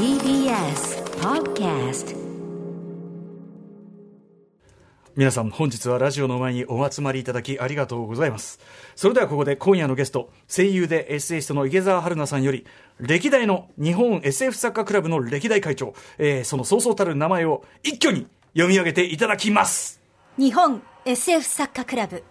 TBS Podcast 皆さん本日はラジオの前にお集まりいただきありがとうございます。それではここで今夜のゲスト声優でエッセイストの池澤春菜さんより歴代の日本 SF 作家クラブの歴代会長、えーそのそうそうたる名前を一挙に読み上げていただきます。日本 SF 作家クラブ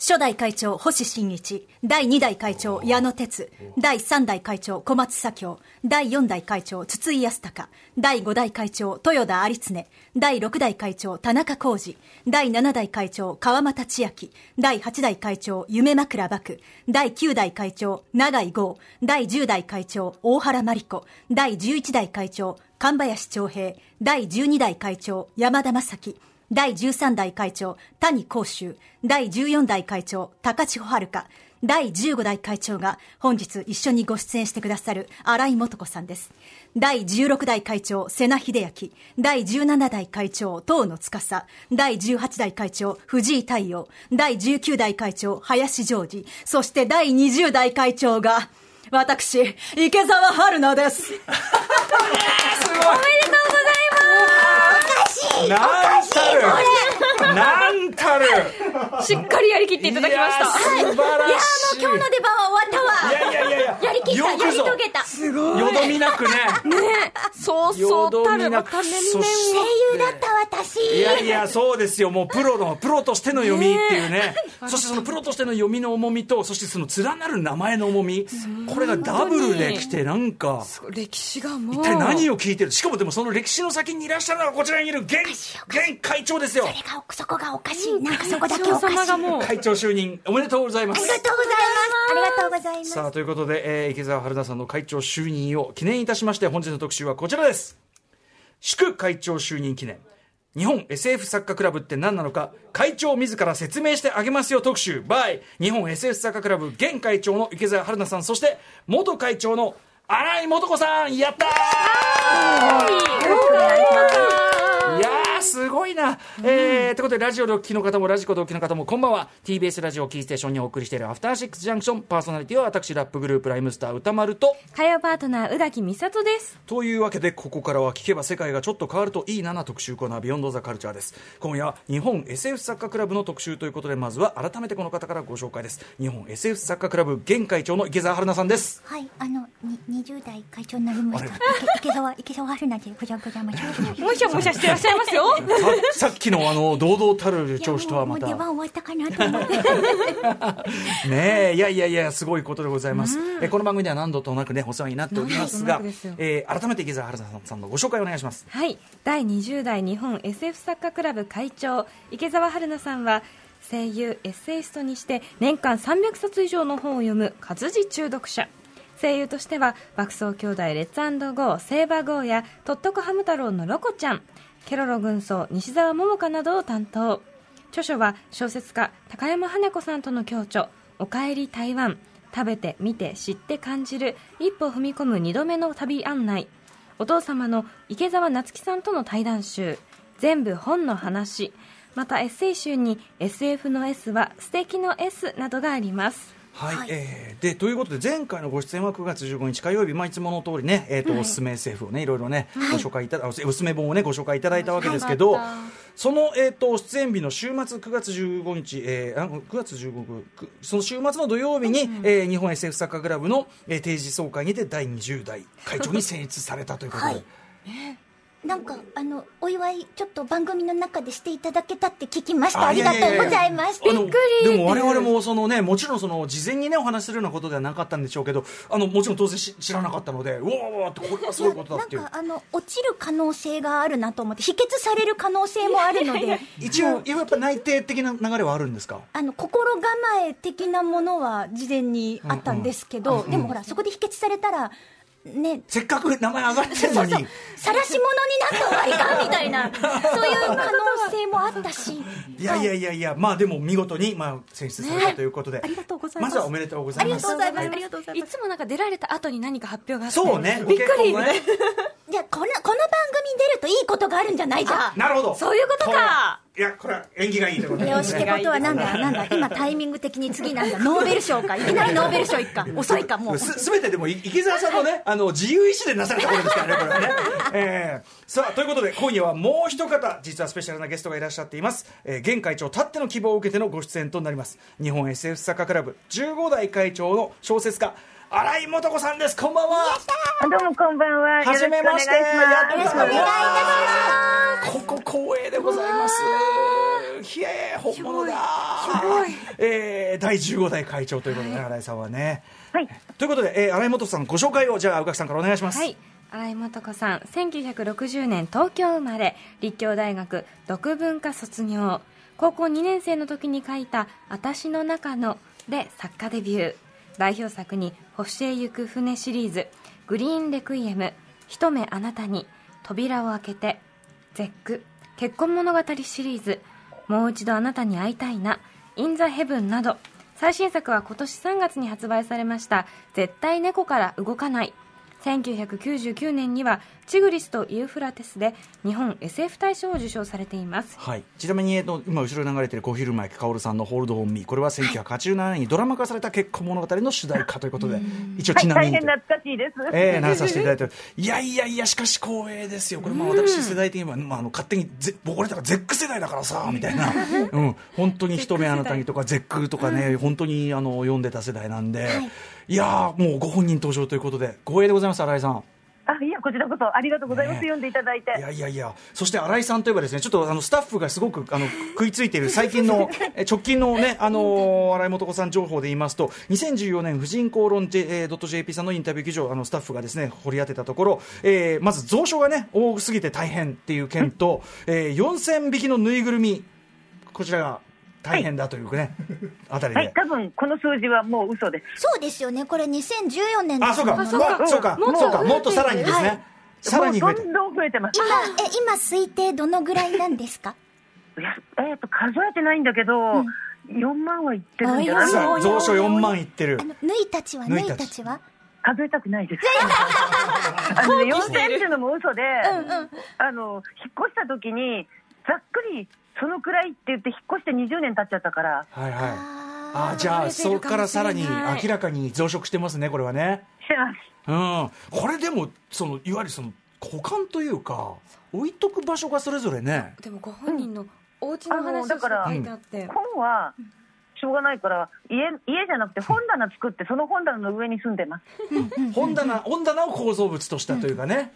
初代会長星新一。第2代会長矢野哲。第3代会長小松左京。第4代会長筒井康隆。第5代会長豊田有常。第6代会長田中浩二。第7代会長川又千秋第8代会長夢枕幕第9代会長永井豪。第10代会長大原真理子。第11代会長神林長平。第12代会長山田正樹。第13代会長、谷甲州、第14代会長、高千穂遥、第15代会長が本日一緒にご出演してくださる荒井素子さんです。第16代会長、瀬名秀明、第17代会長、東野司、第18代会長、藤井太陽、第19代会長、林ジョージ、そして第20代会長が、私、池澤春菜です。すごいなんたるなんたるしっかりやりきっていただきました。いや素晴らしいいや、あの、今日の出番は終わったわ。いやいやいやいややりきった、やり遂げた。すごい。よどみなくねそうそうそし声優だった私。いやいや、そうですよ。もうプロの、プロとしての読みっていうね。そしてそのプロとしての読みの重みと、そしてその連なる名前の重み。これがダブルできて、なんか、歴史がもう。一体何を聞いてる？しかもでもその歴史の先にいらっしゃるのがこちらにいる現、現会長ですよ。それが、そこがおかしい。なんかそこだけおかしい。様がもう、会長就任おめでとうございます。ありがとうございます。ありがとうございます。さあ、ということで、えー池澤春菜さんの会長就任を記念いたしまして、本日の特集はこちらです。祝会長就任記念。日本 SF 作家クラブって何なのか、会長自ら説明してあげますよ特集、by 日本 SF 作家クラブ現会長の池澤春菜さん、そして元会長の新井素子さん、やったー!いやー、す。ごいな。えー、ということで、ラジオでお聞きの方も、ラジコでお聞きの方も、こんばんは。TBS ラジオをキーステーションにお送りしているアフターシックスジャンクション、パーソナリティは私、ラップグループライムスター歌丸と、火曜パートナー、宇垣美里です。というわけで、ここからは聞けば世界がちょっと変わるといいなな特集コーナー、ビヨンドザカルチャーです。今夜は日本 SF 作家クラブの特集ということで、まずは改めてこの方からご紹介です。日本 SF 作家クラブ現会長の池澤春菜さんです。はい、あの、に20代会長になりました。池池澤、池澤春菜でございます。もしゃもしゃしてらっしゃいますよ。さ さっきのあの、堂々たる調子とはまた。出番終わったかなと思って。ねえ、いやいやいや、すごいことでございます。えこの番組では何度となくね、お世話になっておりますが何度となくですよ、えー改めて池澤春菜さんのご紹介お願いします。はい。第20代日本 SF 作家クラブ会長、池澤春菜さんは、声優、エッセイストにして年間300冊以上の本を読む活字中毒者。声優としては、爆走兄弟レッツゴー、セーバーゴーや、とっとこハム太郎のロコちゃん、ケロロ軍曹、西澤桃香などを担当。著。書は小説家、高山羽子さんとの共著、おかえり台湾、食べて、見て、知って感じる、一歩踏み込む2度目の旅案内。お父様の池澤夏樹さんとの対談集。全部本の話。またエッセイ集に SF の S は素敵の S などがあります。はい、えーでということで前回のご出演は9月15日火曜日、まあ、いつもの通りね、えーとおすすめ SF をねいろいろね、ご紹介いただおすすめ本をねご紹介いただいたわけですけど、その、えー、と出演日の週末9月15日、えー、あ9月15日その週末の土曜日に、えー日本 SF 作家クラブの、えー定時総会にて第20代会長に選出されたということで。はいなんか、あの、お祝い、ちょっと番組の中でしていただけたって聞きました。ありがとうございます。あのでも我々もそのねもちろんその事前にねお話しするようなことではなかったんでしょうけどあのもちろん当然し知らなかったのでうわーってこれはすごいことだっていう。なんかあの落ちる可能性があるなと思って否決される可能性もあるので。一応やっぱ内定的な流れはあるんですか？あの心構え的なものは事前にあったんですけど、でもほらそこで否決されたらね。せっかく名前上がってるのに。晒し者になった方がいかんみたいな。そういう可能性もあったし。いやいやいやいやまあでも見事にまあ選出されたということで、ありがとうございます。まずはおめでとうございます。ありがとうございつもなんか出られた後に何か発表があって。そうね。びっくりね。じゃあこのこの番組出るといいことがあるんじゃないじゃん。なるほど。そういうことか。いやこれは縁起がいいということでよしってことはなんだなんだ今タイミング的に次なんだ。ノーベル賞か。いきなりノーベル賞いっか。遅いかもう。すすべてでもい池澤さんのね あの自由意志でなされたことですからねこれはね、えー。さあということで今夜はもう一方実はスペシャルなゲストがいらっしゃっています、えー現会長たっての希望を受けてのご出演となります。日本 SF 作家クラブ15代会長の小説家新井素子さんですこんばんはどうもこんばんは。はじめましてよろしくお願いします。ここ光栄でございます。ひえ本物だ。えー第15代会長ということで、新井さんはね。はい。ということで、えー、新井元さんご紹介をじゃあ宇垣さんからお願いします。はい新井素子さん1960年東京生まれ立教大学読文科卒業高校2年生の時に書いた「私の中の」で作家デビュー代表作に「星へ行く船」シリーズ「グリーンレクイエム」「一目あなたに」「扉を開けて」「絶句」「結婚物語」シリーズ「もう一度あなたに会いたいな」「インザヘブン」など。最新作は今年3月に発売されました「絶対猫から動かない」1999年にはチグリスとユーフラテスで日本 SF 大賞を受賞されています。はい、ちなみに、えっと、今後ろに流れている小昼前薫さんの「ホールド・オン・ミー」これは1987年にドラマ化された結婚物語の主題歌ということで一応はい、ちなみに、大変懐かしいです。ええなさせていただいてるいやいやいやしかし光栄ですよ。これまあ私世代的には、まあ、あの勝手にぜ僕俺だからゼック世代だからさみたいな、うん、本当に一目あなたにとかゼックとかね、本当にあの読んでた世代なんで、い、やーもうご本人登場ということで光栄でございます新井さんあ、いや、こちらこそありがとうございます。ね読んでいただいて。いやいやいや、そして新井さんといえばですね、ちょっとあのスタッフがすごくあの食いついている 最近のえ直近のね、あの新井素子さん情報で言いますと、2014年婦人公論 J- えー .jp さんのインタビュー記事をあのスタッフがですね掘り当てたところ、えーまず蔵書がね多すぎて大変っていう件と、えー、4000匹のぬいぐるみこちらが大変だというね、あたりで。はい、多分この数字はもう嘘です。そうですよね。これ2014年であ、そうか、そうか、そうか、もっとそうか、もっとさらにですね。はい。さらにどんどん増えてます。今え今推定どのぐらいなんですか？いやえっ、と、数えてないんだけど、4万はいってるんじゃない？蔵書4万いってる。あ。のぬいたちは？ぬいたち。は？数えたくないです。あのね、4000っていうのも嘘で、あの、引っ越した時に、ざっくり、そのくらいって言って引っ越して20年経っちゃったから、はいはい。ああじゃあ、そこるからさらに明らかに増殖してますね、これはね。してます。うん。これでも、その、いわゆるその、保管というか、置いとく場所がそれぞれね。でもご本人のお家のあの話をだから書いてあって、本はしょうがないから家家じゃなくて本棚作ってその本棚の上に住んでます本棚、本棚を構造物としたというかね。はい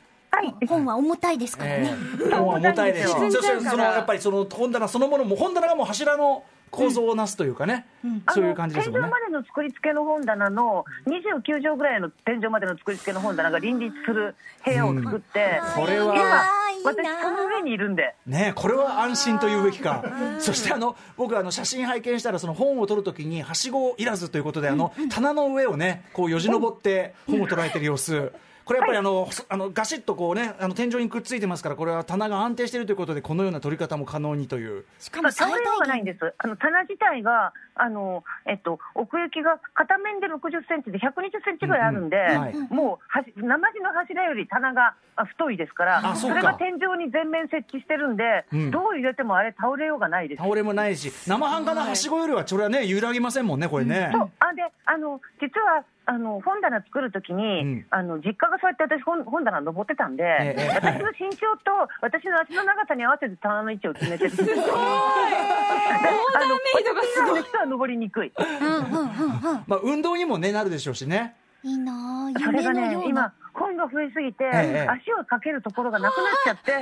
本は重たいですからえね、え本は重たいですそしそのやっぱりその本棚そのものも本棚がもう柱の構造をなすというかね、そういう感じですね。あの天井までの作り付けの本棚の29畳ぐらいの天井までの作り付けの本棚が林立する部屋を作って、これは私その上にいるんで。ねこれは安心というべきか、そしてあの僕あの写真拝見したらその本を撮るときにはしごいらずということであの棚の上をねこうよじ登って本を捉えてる様子これやっぱりあの、そあのガシッとこうねあの天井にくっついてますからこれは棚が安定しているということでこのような撮り方も可能にという。しかも最倒れようがないんです。あの棚自体があの、えっと、奥行きが片面で60センチで120センチぐらいあるんで、うんうんはい。もうはし生地の柱より棚があ太いですからあそうか。れが天井に全面設置してるんで、うん。どう入れてもあれ倒れようがないです。倒れもないし生半可なはしごよりはそれはね揺らぎませんもんねこれね、そう。あであの実はあの本棚作るときに、うん。あの実家がそうやって私本本棚登ってたんで、ええ私の身長と私の足の長さに合わせて棚の位置を決めてる。すごい。あのメイドがすごい私の人は登りにくい。うんうんうんうん。まあ、運動にも、ね、なるでしょうしね。いいなあそれがね夢のような。今本が増えすぎて、ええ足をかけるところがなくなっちゃって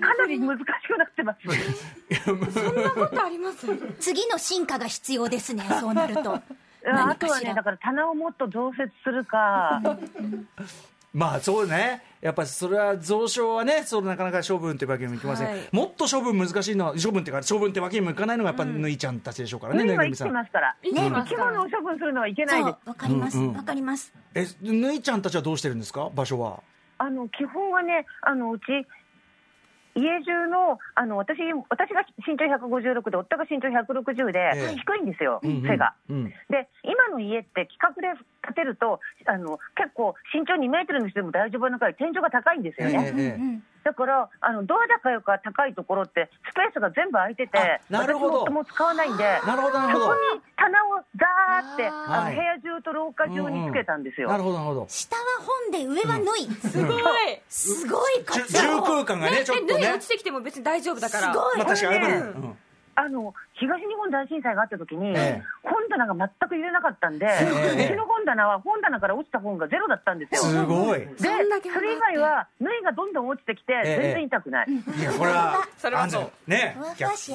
かなり難しくなってます。そんなことあります？次の進化が必要ですねそうなるとあとはねだから棚をもっと増設するか。まあそうね、やっぱりそれは蔵書はね、そのなかなか処分ってわけにもいきません、はい。もっと処分難しいのは、処分っていうか、処分ってわけにもいかないのが、やっぱぬいちゃんたちでしょうからね、海は生きぬいぐるみさん。てますから、生き物を処分するのはいけないで。わかります。わ、うんうん。かります。え、ぬいちゃんたちはどうしてるんですか、場所は。あの基本はね、あのうち、家中のあの私私が身長156で、夫が身長160で、ええ低いんですよ、背が。うんで、今の家って規格で立てるとあの結構身長2メートルの人でも大丈夫なくらい天井が高いんですよね。ええええ。だからあのドア高よか高いところってスペースが全部空いててあなるほど。私も使わないんでなるほどなるほど。そこに棚をザーってあのはい。部屋中と廊下中につけたんですよ。なるほどなるほど。下は本で上は縫い、すごい。すごい。重空間がねちょっとね。え縫い落ちてきても別に大丈夫だから。すごい。まあ確かにれね。うん。あの東日本大震災があった時に、ええ。本棚が全く入れなかったんで、ええうちの本棚は本棚から落ちた本がゼロだったんですよ。すごい。でそれ以外は縫いがどんどん落ちてきてええ。全然痛くない、いやこれは それはそう。安全ね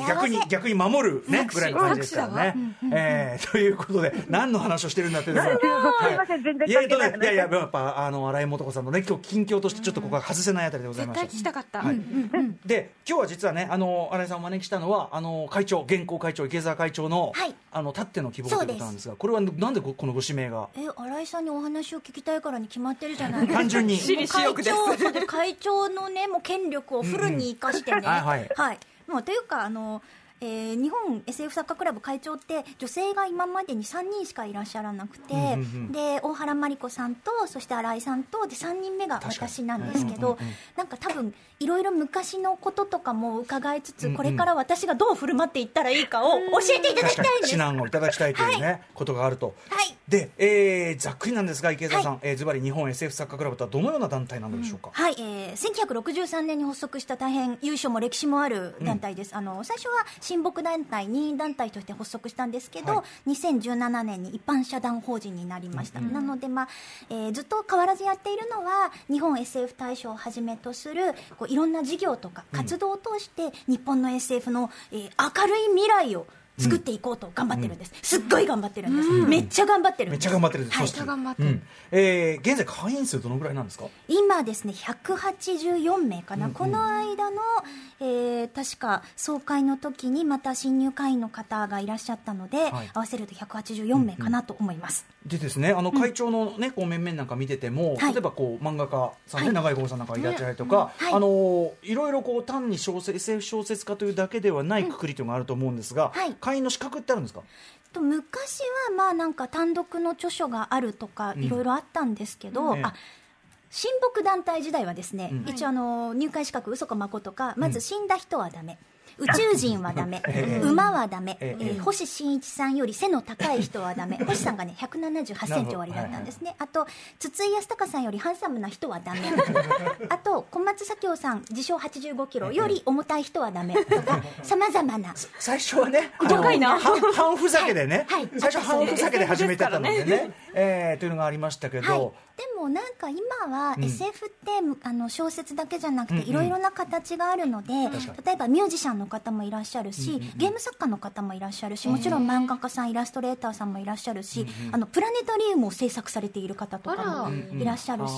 逆に逆に守るねぐらいの感じですからね。えーということで何の話をしてるんだっていうのが。すいません全然い。やい関係ないやいややっぱあの新井素子さんのね今日近況としてちょっとここは外せないあたりでございま絶対した。聞きたかった、はい。で今日は実はねあの新井さんをお招きしたのはあの会長現行会長池澤会長の、はい。あのたっての希望ということなんですがこれはなんでここのご指名が？え新井さんにお話を聞きたいからに決まってるじゃないですか。単純に。会長そうで会長のねもう権力をフルに生かしてね、うんうんはい。はい。もうというかあのえー日本 SF 作家クラブ会長って女性が今までに3人しかいらっしゃらなくて、うんうんうん。で大原真理子さんとそして新井さんとで3人目が私なんですけど、うんうんうん。なんか多分いろいろ昔のこととかも伺いつつ、うんうん。これから私がどう振る舞っていったらいいかを教えていただきたいんです。指南をいただきたいというね、ことがあると。はい。で、えーざっくりなんですが池澤さん、えーズバリ日本 SF 作家クラブとはどのような団体なのでしょうか、はい、えー、1963年に発足した大変優勝も歴史もある団体です、あの最初は親睦団体、任意団体として発足したんですけど、は2017年に一般社団法人になりました、なので、まあえーずっと変わらずやっているのは、日本 SF 大賞をはじめとするこういろんな事業とか活動を通して、日本の SF の、えー明るい未来を作っていこうと頑張ってるんです、すっごい頑張ってるんです、めっちゃ頑張ってるんです。めっちゃ頑張ってるんです、はい。っちゃ頑張ってる。うん。えー現在会員数どのぐらいなんですか？今ですね184名かな、この間の、えー確か総会の時にまた新入会員の方がいらっしゃったので、はい。合わせると184名かなと思います、でですねあの会長のね、こう面々なんか見てても、はい。例えばこう漫画家さんね、はい。長井豪さんなんかいらっしゃったりとか、はいあのーい。ろいろこう単に小説 SF 小説家というだけではないくくりというのがあると思うんですが、はい会員の資格ってあるんですか？と昔はまあなんか単独の著書があるとかいろいろあったんですけど、うん。ええ。あ親睦団体時代はですね、うん。一応あの入会資格嘘か誠かまず死んだ人はダメ、宇宙人はダメ、ええ。馬はダメ、ええ。えー星新一さんより背の高い人はダメ。星さんがね178センチ終わりだったんですね、あと筒井康隆さんよりハンサムな人はダメ。あと小松左京さん自称85キロより重たい人はダメ。とか さまざまな最初はね、いな。半半ふざけでね、はい。最初は半ふざけで始めてたのでね、えーというのがありましたけど、はい、でもなんか今はうん。SF って、あの小説だけじゃなくていろいろな形があるので、例えばミュージシャンの方もいらっしゃるし、ゲーム作家の方もいらっしゃるしもちろん漫画家さんイラストレーターさんもいらっしゃるし、あのプラネタリウムを制作されている方とかもいらっしゃるし、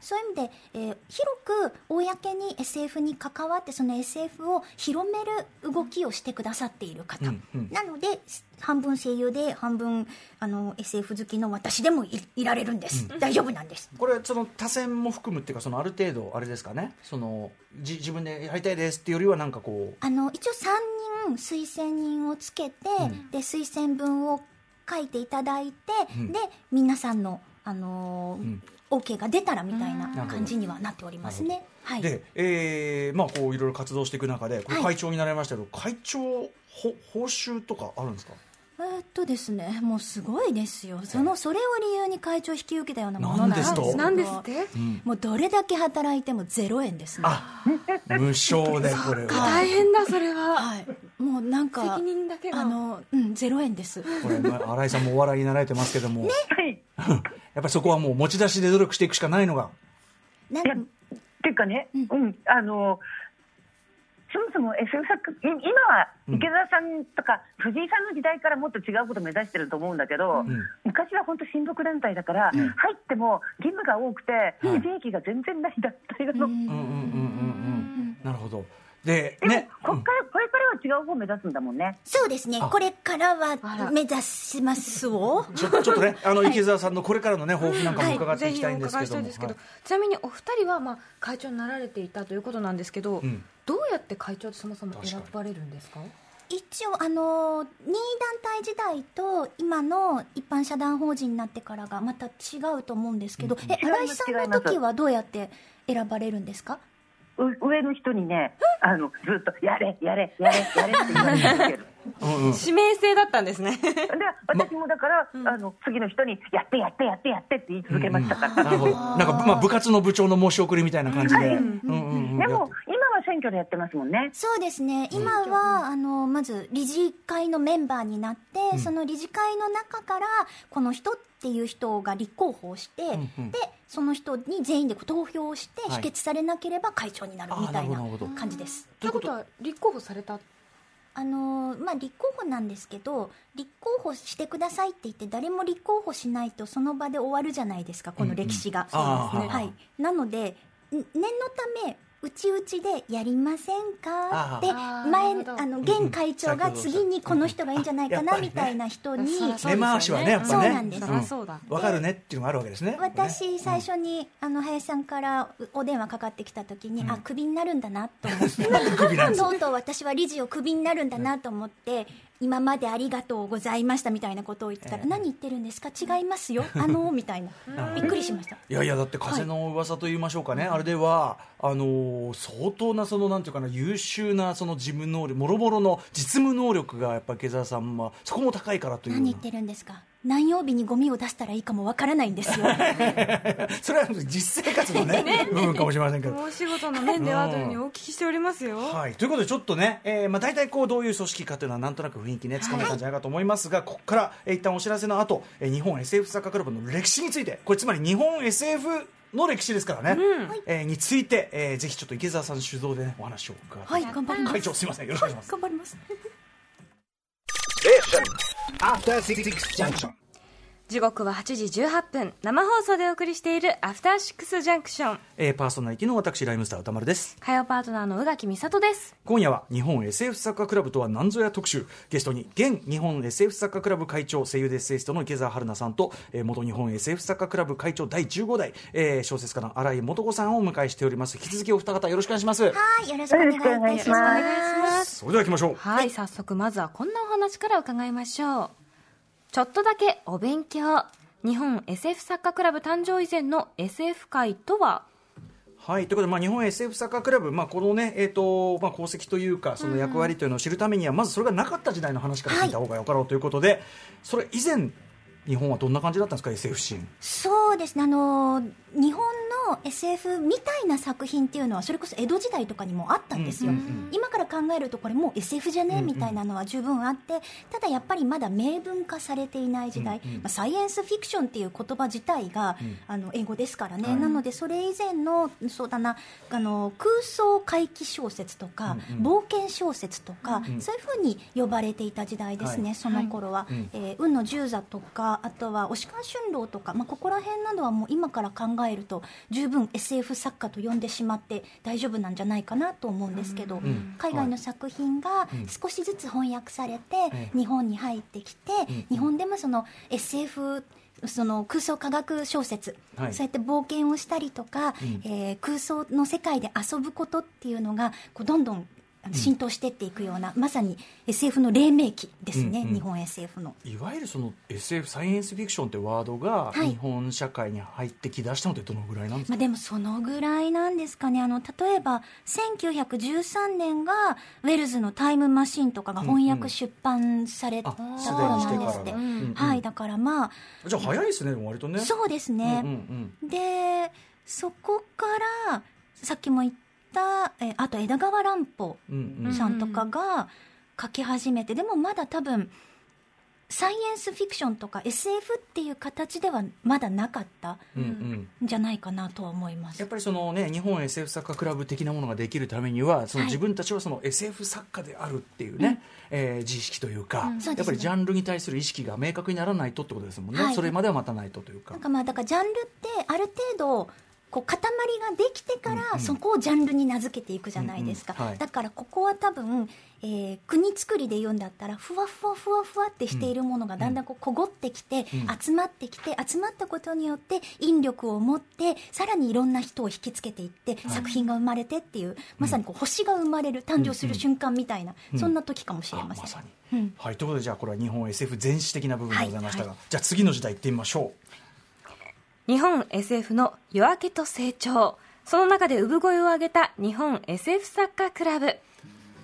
そういう意味で、えー広く公に SF に関わってその SF を広める動きをしてくださっている方、なので半分声優で半分あの SF 好きの私でもいいられるんです、大丈夫なんです。これその多選も含むっていうかそのある程度あれですかねそのじ自分でやりたいですっていうよりはなんかこう。あの一応3人推薦人をつけて、うん。で推薦文を書いていただいて、うん。で皆さんの、あのーうん。OK が出たらみたいな感じにはなっておりますね。はい、で、えーまあこういろいろ活動していく中でこれはい。会長になりましたけど、会長ほ報酬とかあるんですか？えーっとですねもうすごいですよ。そのそれを理由に会長を引き受けたようなものなんです。なんですと？なんですって？もうどれだけ働いても0円ですね。あ無償でこれは。大変だそれは。はい。もうなんか責任だけが。あのうん0円です。これまあ 新井さんもお笑いになられてますけども、はい。やっぱりそこはもう持ち出しで努力していくしかないのが。なんいやっていうかね、ううんん、あの、そもそも SF 作、い今は池澤さんとか藤井さんの時代からもっと違うことを目指してると思うんだけど、ん。昔は本当親睦団体だから、入っても義務が多くて、はい。利益が全然ない団体なの。るほど。ででも、ね。こっから、これからは違う方を目指すんだもんね。そうですね。あ。これからあはら。目指します。をちょちょっとね あの池澤さんのこれからのね抱負なんかも伺っていきたいんですけぜひお伺いしたどもいんですけど、はいちなみにお二人はまあ会長になられていたということなんですけど、うん。どうやって会長ってそもそも選ばれるんですか、一応あの任意団体時代と今の一般社団法人になってからがまた違うと思うんですけど、え新井さんの時はどうやって選ばれるんですか？う上の人にね、あのずっとやれ、やれ、やれ、やれって言われ続ける。うんうん。指名制だったんですね。で、私もだから、あの次の人にやって、やって、やって、やってって言い続けましたから。なんか、まあ、部活の部長の申し送りみたいな感じで、はい。うんうんうん。でも、今は選挙でやってますもんね。そうですね。今はあのまず理事会のメンバーになって、その理事会の中からこの人っていう人が立候補をして、んうん。でその人に全員で投票をしてはい。否決されなければ会長になるみたいな感じです。ということは立候補されたあのまあ、立候補なんですけど立候補してくださいって言って誰も立候補しないとその場で終わるじゃないですかこの歴史が、なのでん念のためうちうちでやりませんか？って前あの現会長が次にこの人がいいんじゃないかな？うんみたいな人に根回しはねやっぱね。そうなんです。わかるねっていうのがあるわけですね。私最初にあの林さんからお電話かかってきた時にあクビになるんだなと思って。とうとう私は理事をクビになるんだなと思って今までありがとうございましたみたいなことを言ってたら、何言ってるんですか？違いますよ。あのみたいな。びっくりしました。いやいやだって風の噂と言いましょうかね、あれではあのー相当なそのなんていうかな優秀なその事務能力もろもろの実務能力がやっぱり池澤さんはそこも高いからという何言ってるんですか？何曜日にゴミを出したらいいかもわからないんですよ。それは実生活のね部分かもしれませんけど。お仕事の面ではというふうにお聞きしておりますよ。はい、ということでちょっとね、えーまあ、大体こうどういう組織かというのはなんとなく雰囲気ねつかめたんじゃないかと思いますが、ここから、えー一旦お知らせの後、えー日本 SF サッカークラブの歴史についてこれつまり日本 SF の歴史ですからね、えーについて、えーぜひちょっと池澤さん主導でねお話を伺って、はい。頑張ります。会長すみません。よろしくお願いします、頑張ります After Six Junction. 時刻は8時18分。生放送でお送りしているアフターシックスジャンクション。えーパーソナリティの私ライムスター歌丸です。火曜パートナーの宇垣美里です。今夜は日本 SF サッカークラブとは何ぞや特集。ゲストに現日本 SF サッカークラブ会長声優でエッセイストの池澤春菜さんと、えー元日本 SF サッカークラブ会長第15代、えー小説家の新井素子さんをお迎えしております。引き続きお二方よろしくお願いします。はいよろしくお願いしまます。それでは行きましょう。はい、早速まずはこんなお話から伺いましょうちょっとだけお勉強。日本 SF 作家クラブ誕生以前の SF 界とは？はい、ということで、まあ、日本 SF サッカークラブ、まあ、このね、えっ、と、まあ、功績というか、その役割というのを知るためには、まずそれがなかった時代の話から聞いた方がよかろうということで、それ以前、日本はどんな感じだったんですか、SF シーン。そうですね。あの日本の SF みたいな作品っていうのはそれこそ江戸時代とかにもあったんですよ、今から考えるとこれもう SF じゃねみたいなのは十分あってただやっぱりまだ明文化されていない時代、まあ、サイエンスフィクションっていう言葉自体が、あの英語ですからね、はい。なのでそれ以前のそうだなあの空想怪奇小説とか、冒険小説とか、んそういうふうに呼ばれていた時代ですね、はい。その頃は、うん。えー雲の十座とかあとは押川春郎とか、まあ、ここら辺などはもう今から考えると十分 SF 作家と呼んでしまって大丈夫なんじゃないかなと思うんですけど、ん。海外の作品がうん。少しずつ翻訳されてええ日本に入ってきて、ん。日本でもその SF その空想科学小説、はい。そうやって冒険をしたりとか、うん。えー空想の世界で遊ぶことっていうのがこうどんどん浸透していっていくような、まさに SF の黎明期ですね、うんうん。日本 SF の。いわゆるその SF サイエンスフィクションってワードがはい。日本社会に入ってきだしたのってどのぐらいなんですか、まあ、でもそのぐらいなんですかね。あの例えば1913年がウェルズの「タイムマシン」とかが翻訳出版されたあ頃なんですって、うんうん。はいだからまあじゃあ早いですね割とね。そうですね、うんうんでそこからさっきも言ったえあと枝川乱歩さんとかが書き始めて、でもまだ多分サイエンスフィクションとか SF っていう形ではまだなかったうんうん。んじゃないかなとは思います。やっぱりそのね日本 SF 作家クラブ的なものができるためにはそのはい自分たちはその SF 作家であるっていうね、えー自意識というか、そうですね。やっぱりジャンルに対する意識が明確にならないとってことですもんね、はい。それまでは待たないとというか。なんかまあだからジャンルってある程度こう塊ができてからそこをジャンルに名付けていくじゃないですか、うんうん。はい。だからここは多分、えー国作りで言うんだったらふわふわふわふわってしているものがだんだんこうこごってきて、集まってきて集まったことによって引力を持ってさらにいろんな人を引きつけていって、作品が生まれてっていうまさにこう星が生まれる誕生する瞬間みたいな、そんな時かもしれません、あまさに、はい、ということでじゃあこれは日本 SF 全史的な部分でございましたが、じゃあ次の時代行ってみましょ日本 SF の夜明けと成長。その中で産声を上げた日本 SF 作家クラブ。う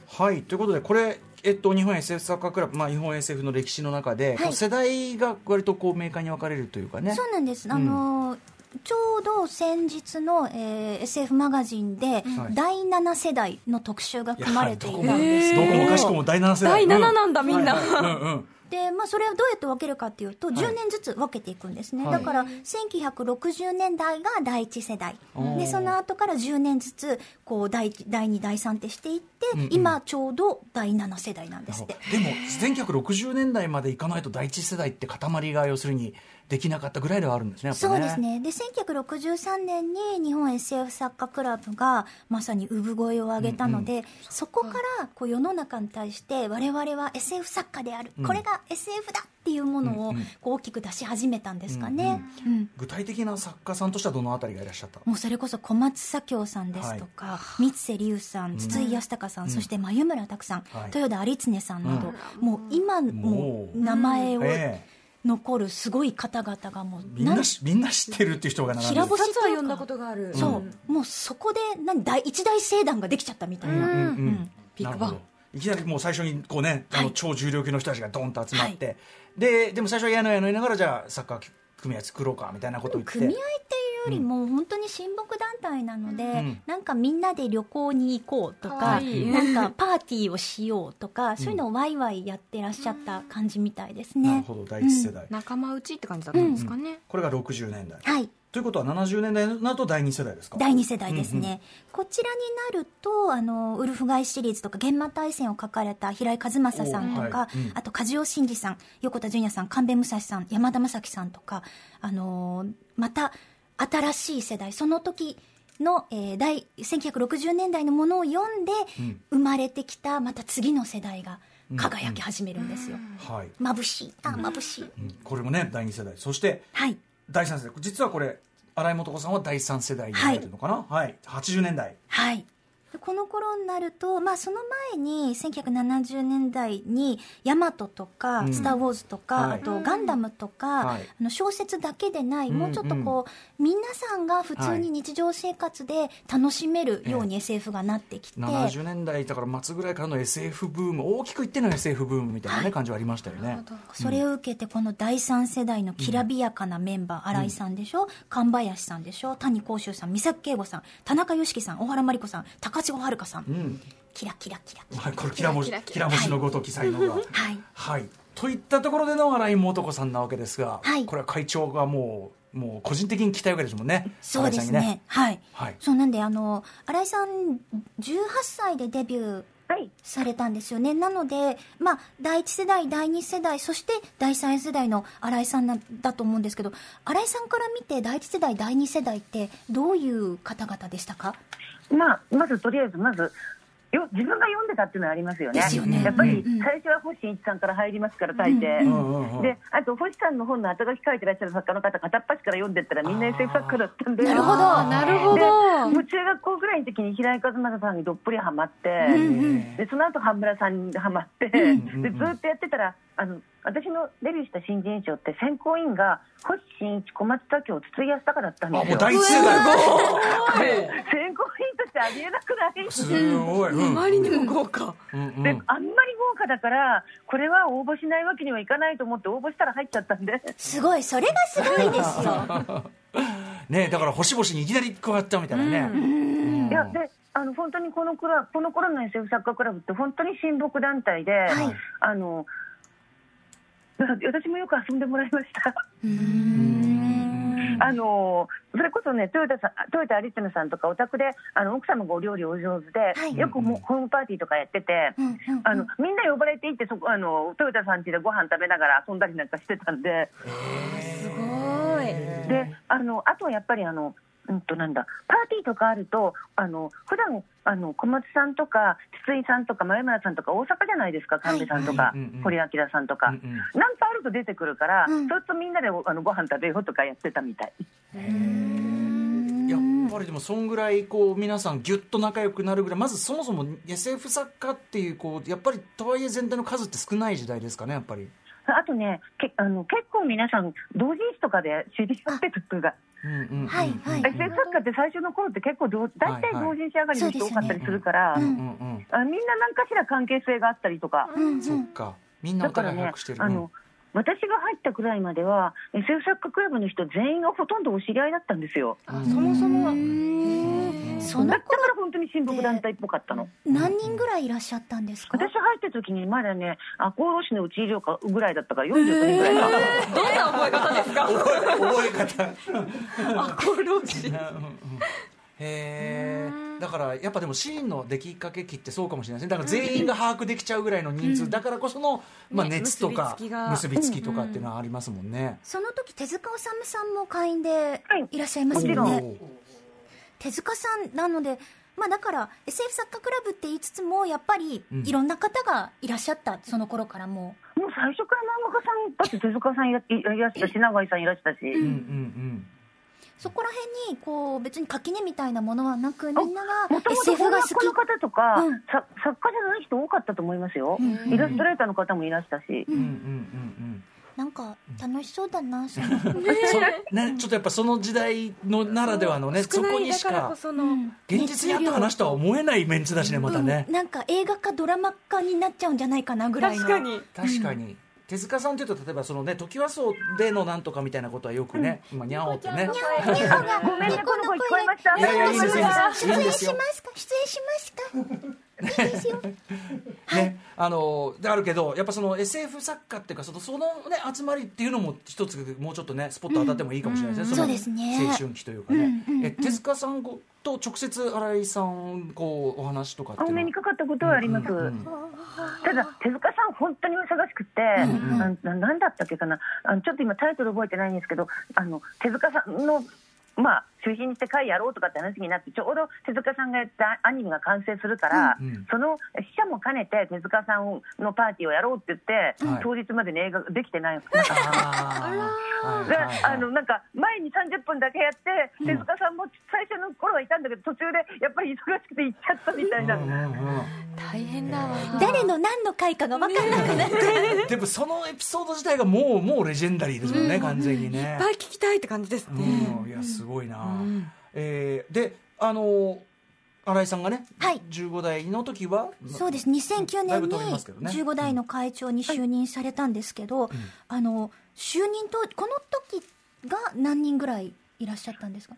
はいということでこれえっと、日本 SF 作家クラブ、まあ、日本 SF の歴史の中で、はい。世代が割とこう明快に分かれるというかね。そうなんです、あのーちょうど先日の、えー SF マガジンで、はい。第7世代の特集が組まれていたんです。どこもかしこも第7世代。第7なんだみんな。はいはい。うんうんで、まあ、それをどうやって分けるかっていうと、10年ずつ分けていくんですね、はい。だから1960年代が第1世代。でその後から10年ずつこう第第2第3ってしていって、うんうん。今ちょうど第7世代なんですって。でも1960年代までいかないと第一世代って塊が要するにできなかったぐらいではあるんですねやっぱそうですね。で1963年に日本 SF 作家クラブがまさに産声を上げたので、そこからこう世の中に対して我々は SF 作家である、これが SF だっていうものをこう大きく出し始めたんですかね、うん具体的な作家さんとしてはどのあたりがいらっしゃった？もうそれこそ小松左京さんですとか、三瀬龍さん、筒井康隆さん、そして眉村拓さん、はい。豊田有常さんなど、もう今も名前をええ残るすごい方々がもう、みんなしみんな知ってるっていう人が並んでる。平星2つは読んだことがある。そう、もうそこで何大一大聖団ができちゃったみたいな、うん。うんビッグバンなるほど。いきなりもう最初にこうね、あのはい超重量級の人たちがドンと集まって、ででも最初はやのやの言いながらじゃあサッカー組合作ろうかみたいなことを言って。組合っていうよりも本当に親睦団体なので、ん。なんかみんなで旅行に行こうとかかわいいなんかパーティーをしようとか、そういうのをワイワイやってらっしゃった感じみたいですね、なるほど第一世代、仲間内って感じだったんですかね、これが60年代、はい。ということは70年代になると第二世代ですか？第2世代ですね、こちらになるとあのウルフガイシリーズとか「現場大戦」を書かれた平井和正さんとか、おはい。うん。あと梶尾真二さん横田純也さん神戸武蔵さん山田正樹さんとか、あのーまた新しい世代その時の、えー、第1960年代のものを読んで、生まれてきたまた次の世代が輝き始めるんですよ、はい、眩しいあ眩しい、うん。これもね第二世代。そしてはい。第三世代。実はこれ新井素子さんは第三世代に入るのかな？はい、80年代。はい。でこの頃になると、まあ、その前に1970年代に「ヤマト」とか「うん。スター・ウォーズ」とか、はい。あと「ガンダム」とか、はい。あの小説だけでない、うんもうちょっとこう皆さんが普通に日常生活で楽しめるように SF がなってきて、70年代だから末ぐらいからの SF ブーム大きく言っての SF ブームみたいな、ね感じはありましたよね。それを受けてこの第三世代のきらびやかなメンバー、新井さんでしょ？神林さんでしょ？谷幸秀さん三崎慶吾さん田中良樹さん大原真理子さん高千穂遥さん、うん。キラキラキラキラ。はい、これきら星きら星のごとき才能が。はい。はい。といったところでの新井素子さんなわけですが、はい。これは会長がもうもう個人的に期待わけですもんね。そうです新井さんにね。はい、はい。そうなんであの新井さん18歳でデビューはい。されたんですよね。なので、まあ、第1世代第2世代そして第3世代の新井さんなだと思うんですけど新井さんから見て第1世代第2世代ってどういう方々でしたか？まあ、まずとりあえず、まず、よ自分が読んでたっていうのはありますよね。ね。やっぱりうんうん。最初は星新一さんから入りますから、大抵。うん。うんうん。で、あと星さんの本の後書き書いてらっしゃる作家の方、片っ端から読んでったらみんな SF 作家だったんで。なるほど。なるほでどもう中学校ぐらいの時に平井和正さんにどっぷりハマって、でその後羽村さんにハマって、んでずっとやってたらあの私のデビューした新人賞って選考委員が星新一小松左京筒井康隆だったんですよ。あもう第一世代選考委員としてありえなくない？すごい、うん。あまりにも豪華。うんうん。であんまり豪華だからこれは応募しないわけにはいかないと思って応募したら入っちゃったんで。すごいそれがすごいですよ。ねだから星々にいきなり加わったみたいなね、いやであの本当にこのこの頃の SF 作家クラブって本当に親睦団体で、あのだから 私もよく遊んでもらいました。あのそれこそね、豊田さん、豊田有常さんとか、お宅で、あの奥様がお料理お上手で、はい。よくもうホームパーティーとかやってて、うんうんうん。あのみんな呼ばれていって、そこ、あの豊田さん家でご飯食べながら遊んだりなんかしてたんで、すごい。で、あの、あとはやっぱり、あの、うんとなんだ、パーティーとかあると、あの普段あの小松さんとか、筒井さんとか、前村さんとか、大阪じゃないですか、神戸さんとか、はいうんうん堀明さんとか、うんうん。なんかあると出てくるから、うん。それとみんなであのご飯食べようとかやってたみたい。やっぱりでもそんぐらいこう皆さんぎゅっと仲良くなるぐらいまずそもそも SF 作家っていうこうやっぱりとはいえ全体の数って少ない時代ですかねやっぱり。あとね、けあの結構皆さん、同人誌とかで知り合ってた人が、はいはい。SF 作家って最初の頃って結構同、大体同人誌上がりの人多かったりするから、うんうんうん。あみんな何かしら関係性があったりとか。うんそっか。みんなお互い把握して、る。あの、私が入ったくらいまでは、SF 作家クラブの人全員がほとんどお知り合いだったんですよ。うんそもそもそのだだから本当に親睦団体っぽかったの。何人ぐらいいらっしゃったんですか？私入った時にまだね、赤穂市のうち医療かぐらいだったから49人ぐらいか。どんな覚え方ですか？覚え方。厚労士へえだからやっぱでもシーンの出来かけ期ってそうかもしれないですね。だから全員が把握できちゃうぐらいの人数。だからこその、まあ、ね熱とか結びつきが。結びつきとかっていうのはありますもんね。その時手塚治虫さんも会員ではい。いらっしゃいますよね、手塚さんなのでまあだから SF 作家クラブって言いつつもやっぱりうん。いろんな方がいらっしゃった。その頃からも。もう最初から漫画家さん、だって手塚さんいらいいらしたし、永井さんいらしたし。うんうんうんそこら辺にこう別に垣根みたいなものはなくみんながもともと SF が好き。の方とか、うん。さ作家じゃない人多かったと思いますよ、ん。イラストレーターの方もいらしたし、うん。うんうんうんなんか楽しそうだなそ ねちょっとやっぱその時代のならではのねそこにしか現実にあった話とは思えないメンツだしねまたねうん、なんか映画かドラマ化になっちゃうん。じゃないかなぐらいの確かに確かに。手塚さんというと例えばそのね時はそうでのなんとかみたいなことはよくね、まあにゃおってね。ごめんね、この声聞こえました。いやいやいいですいいです出演しますか出演しますか ね、あのであるけどやっぱその SF 作家っていうかそのその、ね、集まりっていうのも一つもうちょっとねスポット当たってもいいかもしれないですね、そうのですね。青春期というかね、うんうんうんえ手塚さんと直接新井さんこうお話とかお目にかかったことはあります。うんただ、手塚さん、本当にお忙しくて、なななんだったっけかな。あの、ちょっと今、タイトル覚えてないんですけど、あの手塚さんの、まあ、中心にして会やろうとかって話になって、ちょうど手塚さんがやったアニメが完成するから、うんうん。その死者も兼ねて、手塚さんのパーティーをやろうって言って、はい。当日までに映画ができてない。あー。ではいはいはい。あのなんか前に30分だけやって、手塚さんも最初の頃はいたんだけど、途中でやっぱり忙しくて行っちゃったみたいな。うんうんうん大変だわ。誰の何の回かが分かんなくなって。でもそのエピソード自体がもうもうレジェンダリーですもんね、完全にね。いっぱい聞きたいって感じですね、うん、いやすごいな、えーであのー新井さんがね、はい。15代の時はそうです。2009年にだいぶ飛びますけどね。15代の会長に就任されたんですけど、あの就任とこの時が何人ぐらいいらっしゃったんですか？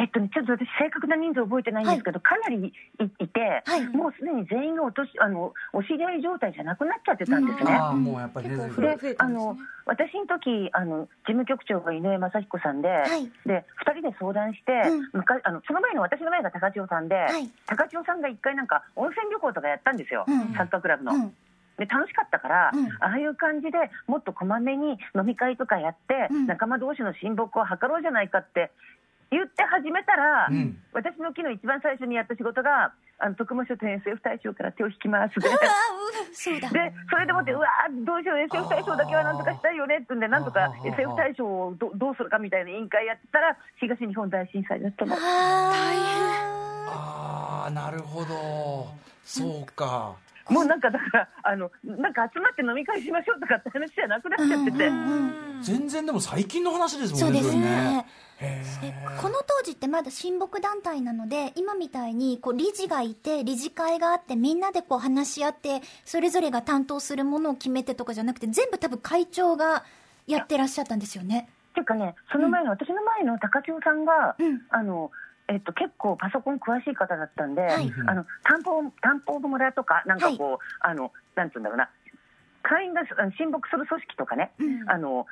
えっとね、ちょっと私、正確な人数覚えてないんですけど、かなりいいて、はい。もうすでに全員がお年あのお知り合い状態じゃなくなっちゃってたんですね。もうやっぱりね結構で増えてますね。あの私の時あの事務局長が井上正彦さんで,、い。で2人で相談して、うん。昔あのその前の私の前が高千代さんで、い。高千代さんが一回なんか温泉旅行とかやったんですよ、うん。サッカークラブの。うん。で楽しかったから、うん。ああいう感じでもっとこまめに飲み会とかやって、うん。仲間同士の親睦を図ろうじゃないかって言って始めたら、うん。私の昨日一番最初にやった仕事があの徳間書店 SF 大賞から手を引きますでうわうそうだ。でそれでもってうわーどうしよう SF 大賞だけはなんとかしたいよねってんでなんとか SF 大賞をどどうするかみたいな委員会やってたら東日本大震災だったの。ああなるほど。そうか。もうなんかだからあのなんか集まって飲み会しましょうとかって話じゃなくなっちゃってて、全然でも最近の話ですもんねそうですねこの当時ってまだ親睦団体なので今みたいにこう理事がいて理事会があってみんなでこう話し合ってそれぞれが担当するものを決めてとかじゃなくて全部多分会長がやってらっしゃったんですよね。っていうかね、その前の、私の前の高千代さんが、うん。あの、えっと、結構パソコン詳しい方だったんで、はい。あの、担保、担保村とか、なんかこう、あの、なんつうんだろうな、会員があの親睦する組織とかね、あの、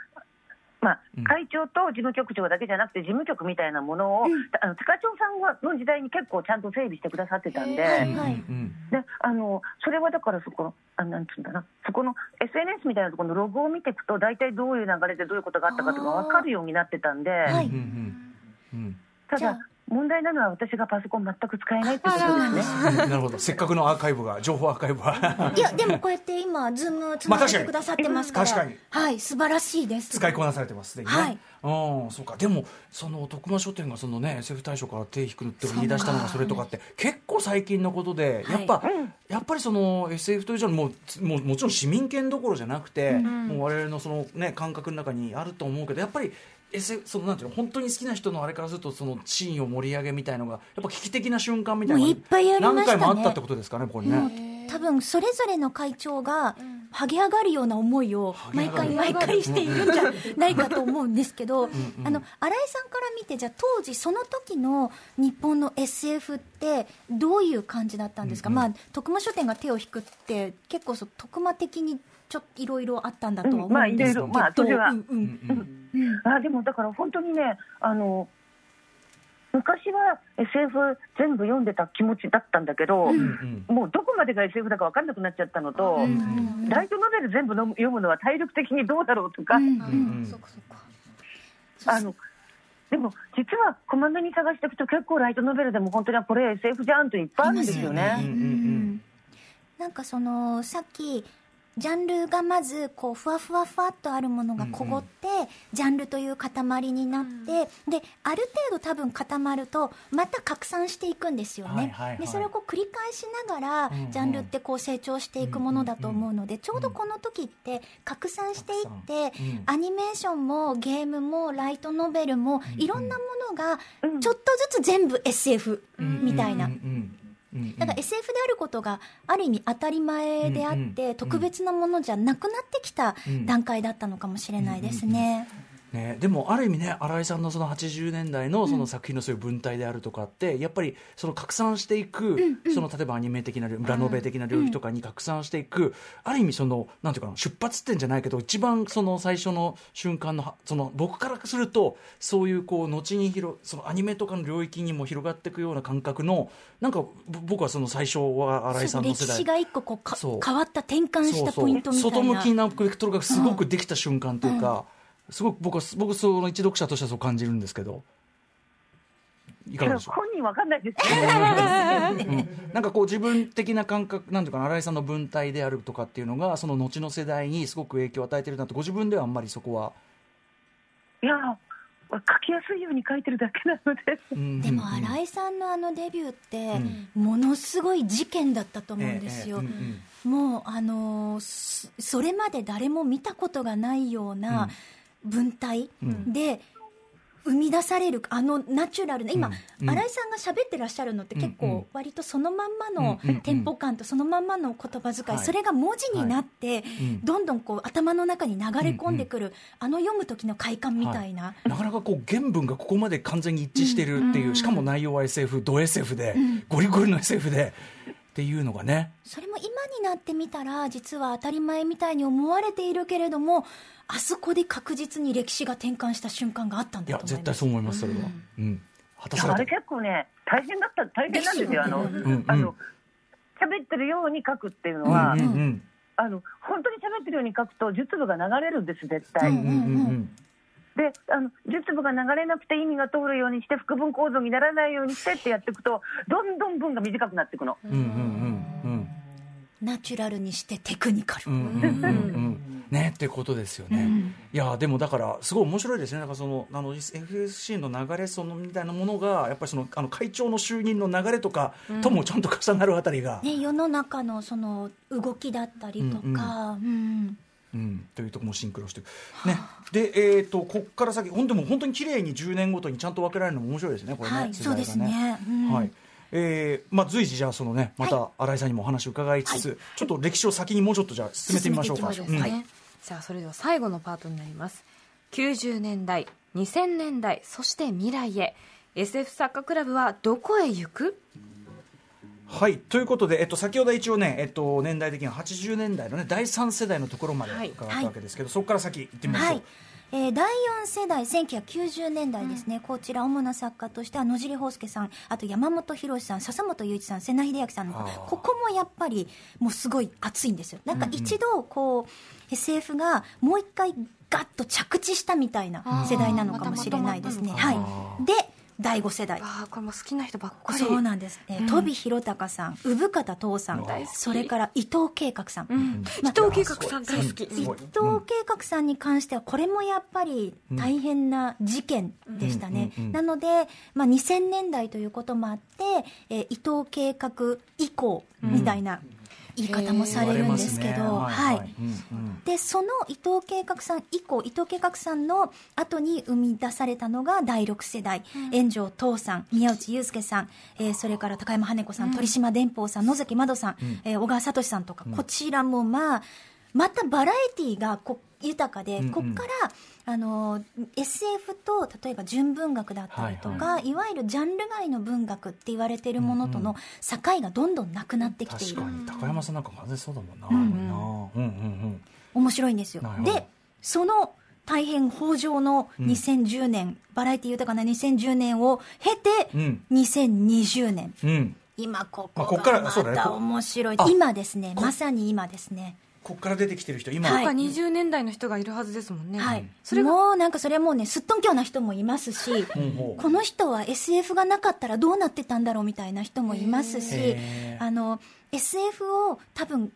まあうん、会長と事務局長だけじゃなくて、事務局みたいなものを、あの高千代さんはの時代に結構ちゃんと整備してくださってたんで、はいうんうんであのそれはだからそこのあなんつうんだな。そこの SNS みたいなところのログを見ていくと大体どういう流れでどういうことがあったかとか分かるようになってたんで、はい。うんうんうん。ただ問題なのは私がパソコン全く使えないってことですね。なるほど。せっかくのアーカイブが情報アーカイブは。いやでもこうやって今ズームつなげてくださってますから、まあ確かに。はい素晴らしいです。使いこなされてますすでにね、はい。うんそうか。でもその徳間書店がそのね SF 大賞から手引くって言い出したのがそれとかって結構最近のことで、やっぱ、やっぱりその SF という以上にもうもうもちろん市民権どころじゃなくて、もう我々のそのね感覚の中にあると思うけどやっぱり SF そのなんていうの本当に好きな人のあれからするとそのシーンを盛り上げみたいのがやっぱ危機的な瞬間みたいなのがもういっぱいありましたね。何回もあったってことですかねここにね。多分それぞれの会長が剥げ上がるような思いを毎回毎回しているんじゃないかと思うんですけど、あの新井さんから見てじゃあ当時その時の日本の SF ってどういう感じだったんですか、まあ徳間書店が手を引くって結構そう徳間的にちょっといろいろあったんだとは思うんですけど、うんまあいろいろまあそれはうんうん。あでもだから本当にねあの昔は SF 全部読んでた気持ちだったんだけど、うんもうどこまでが SF だか分かんなくなっちゃったのと、ライトノベル全部の読むのは体力的にどうだろうとか、あのでも実はコマンドに探していくと結構ライトノベルでも本当にこれ SF じゃんといっぱいあるんですよね。うんうんうん。なんかそのさっきジャンルがまずこうふわふわふわっとあるものがこごって、ジャンルという塊になって、である程度多分固まるとまた拡散していくんですよね、はいはいはい。でそれをこう繰り返しながら、うんうん。ジャンルってこう成長していくものだと思うので、ちょうどこの時って拡散していって、うん。アニメーションもゲームもライトノベルも、いろんなものがうんちょっとずつ全部 SF みたいな。うんうんうん。うんだから SF であることがある意味当たり前であって、特別なものじゃなくなってきたうん。段階だったのかもしれないですね。ね、でもある意味ね新井さんのその80年代のその作品のそういう文体であるとかって、やっぱりその拡散していく、その例えばアニメ的な領ラノベ的な領域とかに拡散していく、ある意味そのなんていうかな出発点じゃないけど一番その最初の瞬間のはその僕からするとそういうこう後に広そのアニメとかの領域にも広がっていくような感覚のなんかぼ僕はその最初は新井さんの世代。歴史が一個こうか変わった転換したポイントみたいな。外向きなベクトルがすごくできた瞬間というか、すごく僕は僕その一読者としてはそう感じるんですけど。いかがでしょう？本人わかんないですけど、うん。なんかこう自分的な感覚なんていうかな新井さんの文体であるとかっていうのがその後の世代にすごく影響を与えてるなとご自分ではあんまりそこは、いや書きやすいように書いてるだけなので。うん。でもうん。新井さんのあのデビューって、ものすごい事件だったと思うんですよ。もうあのそれまで誰も見たことがないような文体うん。で生み出されるあのナチュラルな今、新井さんが喋ってらっしゃるのって結構割とそのまんまのテンポ感とそのまんまの言葉遣い、はい。それが文字になって、うん。どんどんこう頭の中に流れ込んでくる、あの読む時の快感みたいな、なかなかこう原文がここまで完全に一致してるっていう、しかも内容は SF ド SF で、ゴリゴリの SF でっていうのがね。それも今になってみたら実は当たり前みたいに思われているけれどもあそこで確実に歴史が転換した瞬間があったんいやだと思います。絶対そう思いますそれは、うん。果たされた。あれ結構ね大変だった大変なんですよあの、んうん。あの喋ってるように書くっていうのは、うんうんうん。あの本当に喋ってるように書くと術部が流れるんです絶対、うんうんうんであの術部が流れなくて意味が通るようにして複文構造にならないようにしてってやっていくとどんどん文が短くなっていくの、うんうんうんうん。ナチュラルにしてテクニカル、うんうんうん。うん。ねってことですよね、いやでもだからすごい面白いですね。なんかそのあの FSC の流れそのみたいなものがやっぱりそのあの会長の就任の流れとかともちゃんと重なるあたりが、ね、世の中のその動きだったりとか、うん。うん、というところもシンクロしてる、ね、で、えー、とここから先本当もう本当に綺麗に10年ごとにちゃんと分けられるのも面白いですねこれね、はい世代がそうですね。うん。はい。えーまあ、随時じゃあそのねまた新井さんにもお話を伺いつつ、ちょっと歴史を先にもうちょっとじゃあ進めてみましょうか。進めていきましょううん。ねさあそれでは最後のパートになります。90年代2000年代そして未来へ。SF 作家クラブはどこへ行く？はい。ということで、えっと、先ほど一応ね、えっと、年代的には80年代の、ね、第3世代のところまではい。伺ったわけですけど、そこから先行ってみましょう、はい。えー第4世代1990年代ですね、こちら主な作家としては野尻宝介さんあと山本博さん笹本雄一さん瀬名秀明さんのここもやっぱりもうすごい熱いんですよ。なんか一度こう SF がもう一回ガッと着地したみたいな世代なのかもしれないですね。はい。で第5世代。ああこれも好きな人ばっかり。そうなんです、えー、飛弘隆さん産方父さんそれから伊藤計画さん、うん。まあ伊藤計画さん大好き。伊藤計画さんに関してはこれもやっぱり大変な事件でしたね、うん。うん。うん。なので、まあ、2000年代ということもあって、えー伊藤計画以降みたいな言い方もされるんですけど、ね。はい、うんうん。でその伊藤計画さん以降伊藤計画さんの後に生み出されたのが第6世代、炎上父さん宮内悠介さん、えーそれから高山羽子さん、鳥島電報さん野崎まどさん、えー小川聡さんとか、こちらもまあまたバラエティーがこ豊かで、うんうん。ここからあの SF と例えば純文学だったりとか、、はいわゆるジャンル外の文学って言われているものとの境がどんどんなくなってきている。確かに。高山さんなんか完全にそうだもんな、うんうん。うんうん面白いんですよ。でその大変豊穣の2010年、バラエティ豊かな2010年を経て、うん。2020年うんうん。今こまあこがまたこ面白い、あ今ですね。こまさに今ですねこっから出てきてる人今、はい。なんか20年代の人がいるはずですもんね、はい、それがもうなんかそれはもうねすっとんきょうな人もいますしこの人は SF がなかったらどうなってたんだろうみたいな人もいますしあの SF を多分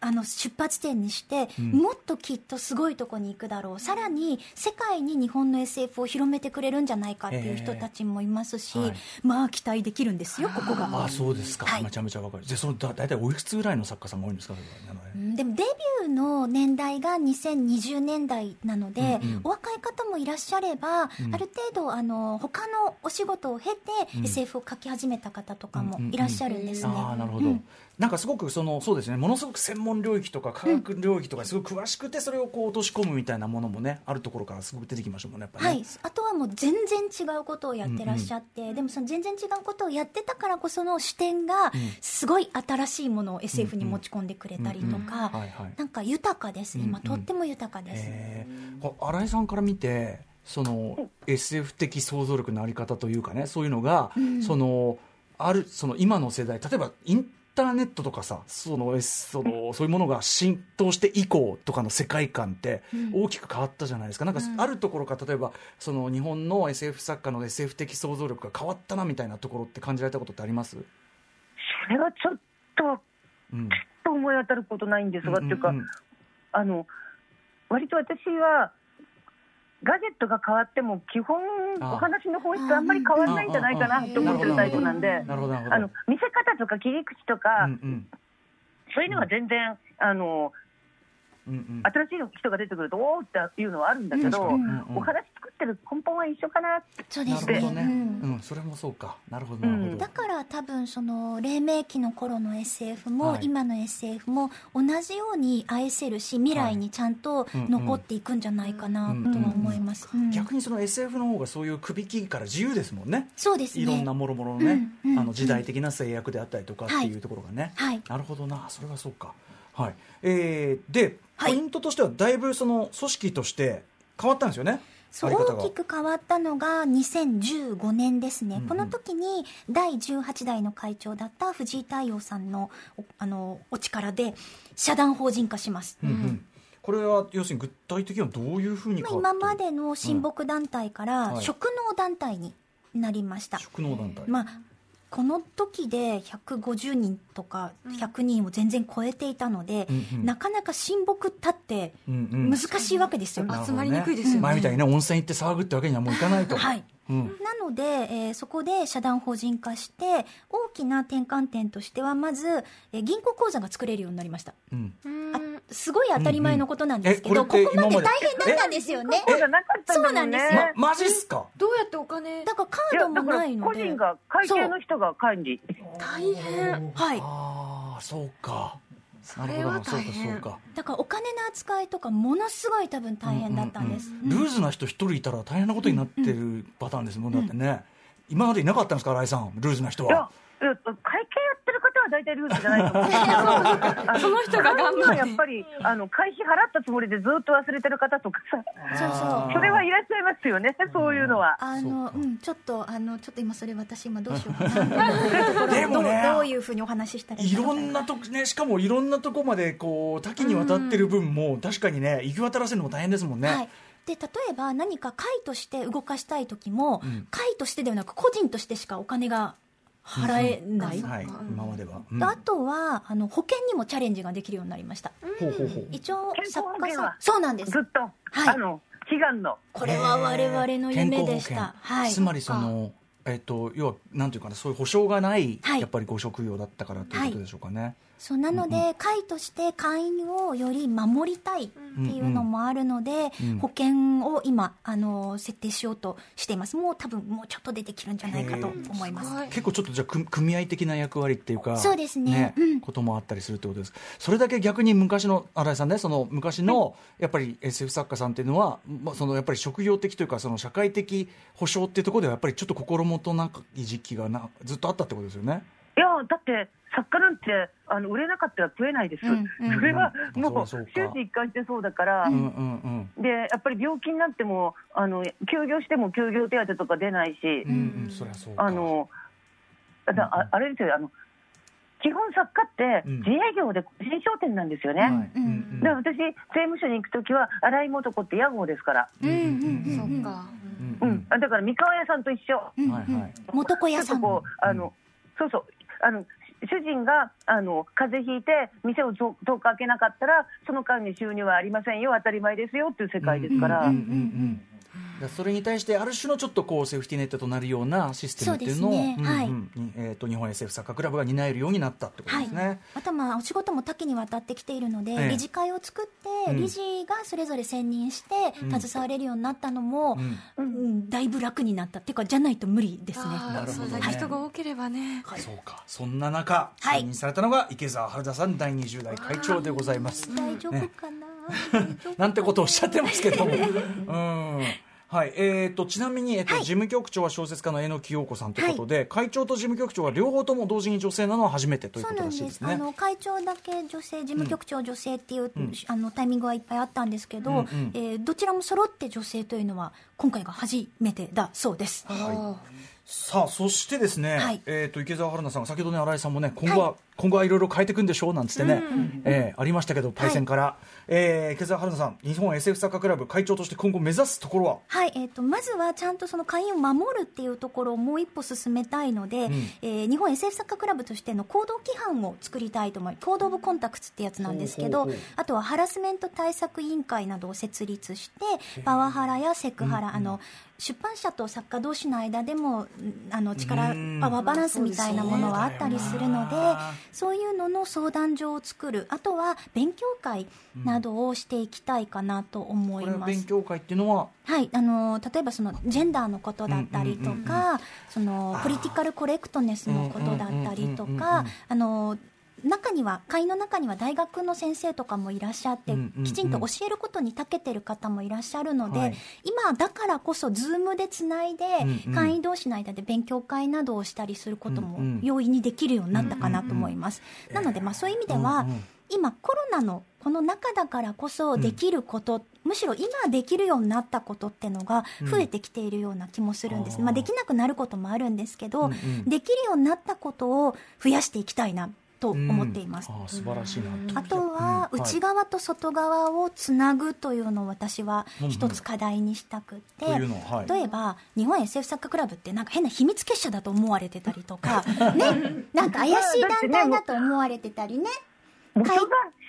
あの出発点にして、ん。もっときっとすごいとこに行くだろう。さらに世界に日本の SF を広めてくれるんじゃないかっていう人たちもいますし、へーはい。まあ期待できるんですよここが。ああそうですか、はい。めちゃめちゃわかる。じゃあそのだ大体おいくつぐらいの作家さんが多いんですか？うんでもデビューの年代が2020年代なので、うんうん。お若い方もいらっしゃれば、ある程度あの他のお仕事を経て、SF を書き始めた方とかもいらっしゃるんですね。ああなるほど、なんかすごくそのそうですねものすごく専門領域とか科学領域とかすごく詳しくてそれをこう落とし込むみたいなものもねあるところからすごく出てきましたもんねやっぱね、はい、あとはもう全然違うことをやってらっしゃって、でもその全然違うことをやってたからこその視点がすごい新しいものを SF に持ち込んでくれたりとかなんか豊かです。今、うんとっても豊かです、新井さんから見てその SF 的想像力のあり方というかねそういうのが、そのあるその今の世代例えばインターネットとかさそのそのそういうものが浸透して以降とかの世界観って大きく変わったじゃないですか、なんかあるところから例えばその日本の SF 作家の SF 的想像力が変わったなみたいなところって感じられたことってあります、それはちょっとうん。と思い当たることないんですが、っていうか、んんあの割と私はガジェットが変わっても基本あお話の本質あんまり変わらないんじゃないかなと思ってるタイプなんであの見せ方とか切り口とか、うんうん。そういうのは全然あのうんうん。新しい人が出てくるとおおっていうのはあるんだけど、うんうん。うんお話作ってる根本は一緒かなそうですね。なるほどね、うん。うん、それもそうか。なるほどなるほど、うんだから多分その黎明期の頃の SF も、はい。今の SF も同じように愛せるし未来にちゃんと残っていくんじゃないかなとは思います、うん。逆にその SF の方がそういう首切りから自由ですもんね。そうですね。いろんなもろもろのね、うんうん。あの時代的な制約であったりとかっていうところがね、はい。なるほどな。それはそうか。はい。えー、で、はい。ポイントとしてはだいぶその組織として変わったんですよねそう大きく変わったのが2015年ですね、うんうん。この時に第18代の会長だった藤井太陽さんのおあのお力で社団法人化します、うんうん。これは要するに具体的にはどういうふうに今までの親睦団体かうん。らはい。職能団体になりました、職能団体、まあ、この時で150人とか100人を全然超えていたので、うんうん。なかなか親睦ったってうんうん。難しいわけですよ、なるほど集まりにくいですよね。前みたいにね温泉行って騒ぐってわけにはもういかないと。はいうん。なので、えーそこで社団法人化して大きな転換点としてはまず、えー銀行口座が作れるようになりました。うん。あすごい当たり前のことなんですけど、うんうん。えこここまで大変だったんですよね。そうじゃなかったんだもんね。そうなんですよ。まマジっすか？どうやってお金？だからカいードもやだからないので個人が会計の人が管理。大変。はい。ああそうかそれは大変。だからお金の扱いとかものすごい多分大変だったんです、ルーズな人一人いたら大変なことになってるパターンですもん、だってね今までいなかったんですか新井さん。ルーズな人は、いや会計やってる方は大体ルールじゃないと思う。その人が頑張って払うのはやっぱりあの会費払ったつもりでずっと忘れてる方とかさ、そうそう。それはいらっしゃいますよね。そういうのは。あのうん、ちょっとあのちょっと今それ私今どうしようかな。でもね。どうどういうふうにお話ししたらいいろんなとこねしかもいろんなとこまでこう多岐にわたってる分も確かにね行き渡らせるのも大変ですもんね、はい。で例えば何か会として動かしたい時も、会としてではなく個人としてしかお金が払えない、はい、今までは。うん。であとはあの保険にもチャレンジができるようになりました、ほうほうほう。一応健康作家さん。保険はそうなんです。ずっと、はい。あの悲願の。これは我々の夢でした、はい、つまりその、えっと、要はなんていうかなそういう保証がない、はい。やっぱりご職業だったからということでしょうかね。そうなので、会として会員をより守りたいっていうのもあるので、うん保険を今あの設定しようとしています。もう多分もうちょっと出てきるんじゃないかと思います。結構ちょっとじゃあ組組合的な役割っていうかそうですね。うん。こともあったりするってことです。それだけ逆に昔の新井さんねその昔のやっぱり SF 作家さんっていうのは、まあ、そのやっぱり職業的というかその社会的保障っていうところではやっぱりちょっと心もとない時期がなずっとあったってことですよね。いやだって作家なんてあの売れなかったら食えないです、うんうんそれはうん。もう終始一貫してそうだから、うんうんうん。でやっぱり病気になってもあの休業しても休業手当とか出ないし、うんうん。あのだああれですよあの基本作家ってうん。自営業で個人商店なんですよね、はい。うんうん。だから私税務署に行くときは洗い元子って屋号ですから、うんうんうんそっかうんうん。あだから三河屋さんと一緒。うんうん。はいはい。元子ちょ屋さん。っとこうあの、そうそう。あの主人があの風邪ひいて店を10日開けなかったらその間に収入はありませんよ当たり前ですよっていう世界ですから、うんうんうんうんだからそれに対してある種のちょっとこうセーフティーネットとなるようなシステムっていうのをえー、と日本 SF サッカークラブが担えるようになったってことはいですね。、あとはまあお仕事も多岐にわたってきているので、ええ。理事会を作って、うん。理事がそれぞれ選任してうん。携われるようになったのも、うん。うんだいぶ楽になったっていうかじゃないと無理ですね。なるほどね。人が多ければねそうか。そんな中はい。選任されたのが池澤春田さん第20代会長でございます。大丈夫ねかな、大丈夫 なんてことをおっしゃってますけども。うんはいえー、とちなみに、えっとはい。事務局長は小説家の榎木陽子さんということで、会長と事務局長が両方とも同時に女性なのは初めてということらしいですす。ね。あの会長だけ女性事務局長女性っていう、ん。あのタイミングはいっぱいあったんですけど、うんうん。えーどちらも揃って女性というのは今回が初めてだそうです。さあそしてですね、はい。えー、と池澤春菜さんが先ほどね新井さんもね今後は、今後はいろいろ変えていくんでしょうなんつってね、えーありましたけどパイセンから、えー池澤春菜さん日本 SF サッカークラブ会長として今後目指すところは？はい、えー、とまずはちゃんとその会員を守るっていうところをもう一歩進めたいので、ん。えー日本 SF サッカークラブとしての行動規範を作りたいと思いコード・オブ・コンタクツってやつなんですけどほうほうほう。あとはハラスメント対策委員会などを設立してパワハラやセクハラ、あの出版社と作家同士の間でもんあの力うん。パワーバランスみたいなものはあったりするのでそういうのの相談所を作る。あとは勉強会などをしていきたいかなと思います。勉強会っていうのは？はい、あの例えばそのジェンダーのことだったりとうんうんうんか、そのポリティカルコレクトネスのことだったりとうんうんうんうんか、あの中には会員の中には大学の先生とかもいらっしゃって、うんうんうん。きちんと教えることに長けてる方もいらっしゃるので、はい。今だからこそズームでつないで、うんうん。会員同士の間で勉強会などをしたりすることもうんうん。容易にできるようになったかなと思います。なので、まあ、そういう意味では、うんうん。今コロナのこの中だからこそできること、むしろ今できるようになったことってのが増えてきているような気もするんです、うんまあ、できなくなることもあるんですけど、うんうん。できるようになったことを増やしていきたいなと思っています、うん。あー素晴らしいな。あとはうん。内側と外側をつなぐというのを私は一つ課題にしたくって、例えば日本 SF サッカークラブってなんか変な秘密結社だと思われてたりとか。ね。なんか怪しい団体だと思われてたりね。元が